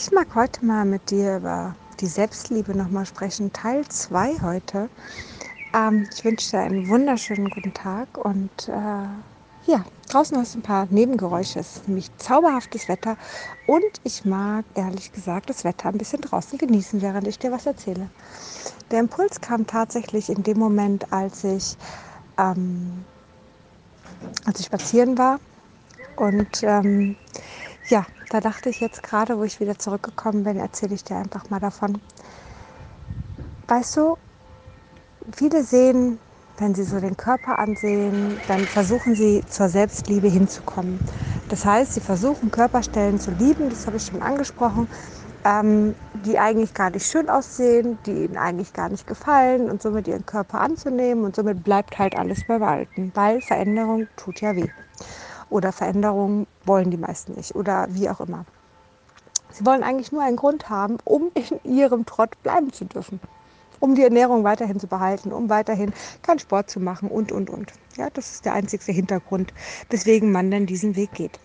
Ich mag heute mal mit dir über die Selbstliebe nochmal sprechen. Teil 2 heute. Ähm, ich wünsche dir einen wunderschönen guten Tag und äh, ja, draußen hast du ein paar Nebengeräusche. Es ist nämlich zauberhaftes Wetter und ich mag ehrlich gesagt das Wetter ein bisschen draußen genießen, während ich dir was erzähle. Der Impuls kam tatsächlich in dem Moment, als ich, ähm, als ich spazieren war und ähm, ja, da dachte ich jetzt gerade, wo ich wieder zurückgekommen bin, erzähle ich dir einfach mal davon. Weißt du, viele sehen, wenn sie so den Körper ansehen, dann versuchen sie zur Selbstliebe hinzukommen. Das heißt, sie versuchen Körperstellen zu lieben, das habe ich schon angesprochen, ähm, die eigentlich gar nicht schön aussehen, die ihnen eigentlich gar nicht gefallen und somit ihren Körper anzunehmen und somit bleibt halt alles beim Alten, weil Veränderung tut ja weh oder Veränderungen wollen die meisten nicht oder wie auch immer. Sie wollen eigentlich nur einen Grund haben, um in ihrem Trott bleiben zu dürfen, um die Ernährung weiterhin zu behalten, um weiterhin keinen Sport zu machen und, und, und. Ja, das ist der einzige Hintergrund, weswegen man dann diesen Weg geht.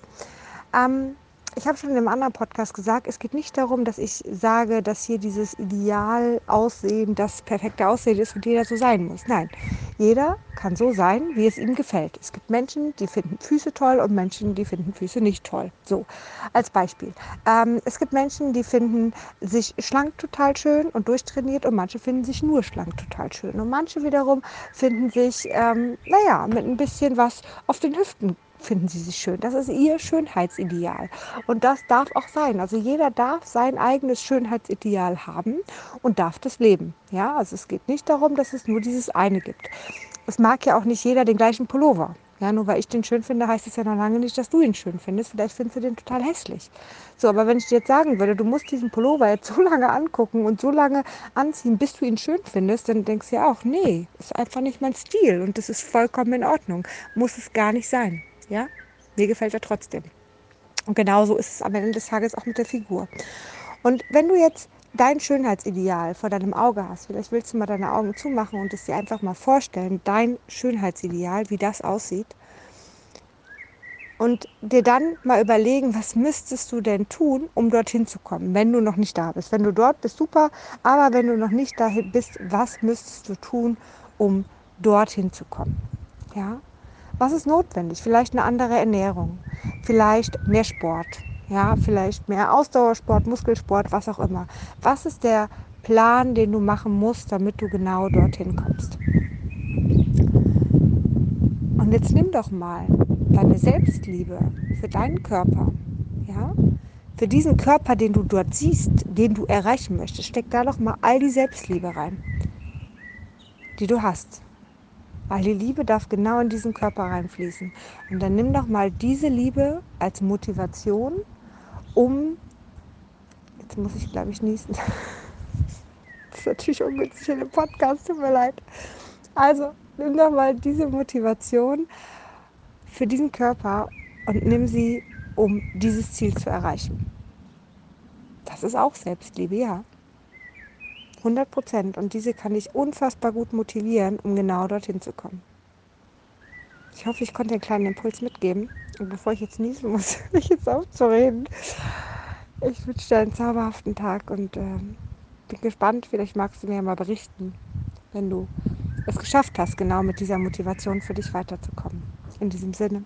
Ähm, ich habe schon in einem anderen Podcast gesagt, es geht nicht darum, dass ich sage, dass hier dieses Idealaussehen, das perfekte Aussehen ist und jeder so sein muss. Nein, jeder kann so sein, wie es ihm gefällt. Es gibt Menschen, die finden Füße toll und Menschen, die finden Füße nicht toll. So, als Beispiel. Ähm, es gibt Menschen, die finden sich schlank total schön und durchtrainiert und manche finden sich nur schlank total schön. Und manche wiederum finden sich, ähm, naja, mit ein bisschen was auf den Hüften finden sie sich schön. Das ist ihr Schönheitsideal. Und das darf auch sein. Also jeder darf sein eigenes Schönheitsideal haben und darf das leben. Ja, also es geht nicht darum, dass es nur dieses eine gibt. Es mag ja auch nicht jeder den gleichen Pullover. Ja, nur weil ich den schön finde, heißt es ja noch lange nicht, dass du ihn schön findest. Vielleicht findest du den total hässlich. So, aber wenn ich dir jetzt sagen würde, du musst diesen Pullover jetzt so lange angucken und so lange anziehen, bis du ihn schön findest, dann denkst du ja auch, nee, ist einfach nicht mein Stil und das ist vollkommen in Ordnung. Muss es gar nicht sein. Ja, mir gefällt er trotzdem. Und genauso ist es am Ende des Tages auch mit der Figur. Und wenn du jetzt dein Schönheitsideal vor deinem Auge hast, vielleicht willst du mal deine Augen zumachen und es dir einfach mal vorstellen, dein Schönheitsideal, wie das aussieht. Und dir dann mal überlegen, was müsstest du denn tun, um dorthin zu kommen, wenn du noch nicht da bist. Wenn du dort bist, super, aber wenn du noch nicht dahin bist, was müsstest du tun, um dorthin zu kommen? Ja? Was ist notwendig? Vielleicht eine andere Ernährung, vielleicht mehr Sport, ja, vielleicht mehr Ausdauersport, Muskelsport, was auch immer. Was ist der Plan, den du machen musst, damit du genau dorthin kommst? Und jetzt nimm doch mal deine Selbstliebe für deinen Körper, ja, für diesen Körper, den du dort siehst, den du erreichen möchtest, steck da doch mal all die Selbstliebe rein, die du hast. Weil die Liebe darf genau in diesen Körper reinfließen. Und dann nimm doch mal diese Liebe als Motivation, um. Jetzt muss ich, glaube ich, niesen. Das ist natürlich ungünstig in dem Podcast, tut mir leid. Also, nimm doch mal diese Motivation für diesen Körper und nimm sie, um dieses Ziel zu erreichen. Das ist auch Selbstliebe, ja. 100 Prozent. Und diese kann ich unfassbar gut motivieren, um genau dorthin zu kommen. Ich hoffe, ich konnte einen kleinen Impuls mitgeben. Und bevor ich jetzt niesen muss, mich jetzt aufzureden, ich wünsche dir einen zauberhaften Tag und äh, bin gespannt. Vielleicht magst du mir ja mal berichten, wenn du es geschafft hast, genau mit dieser Motivation für dich weiterzukommen. In diesem Sinne.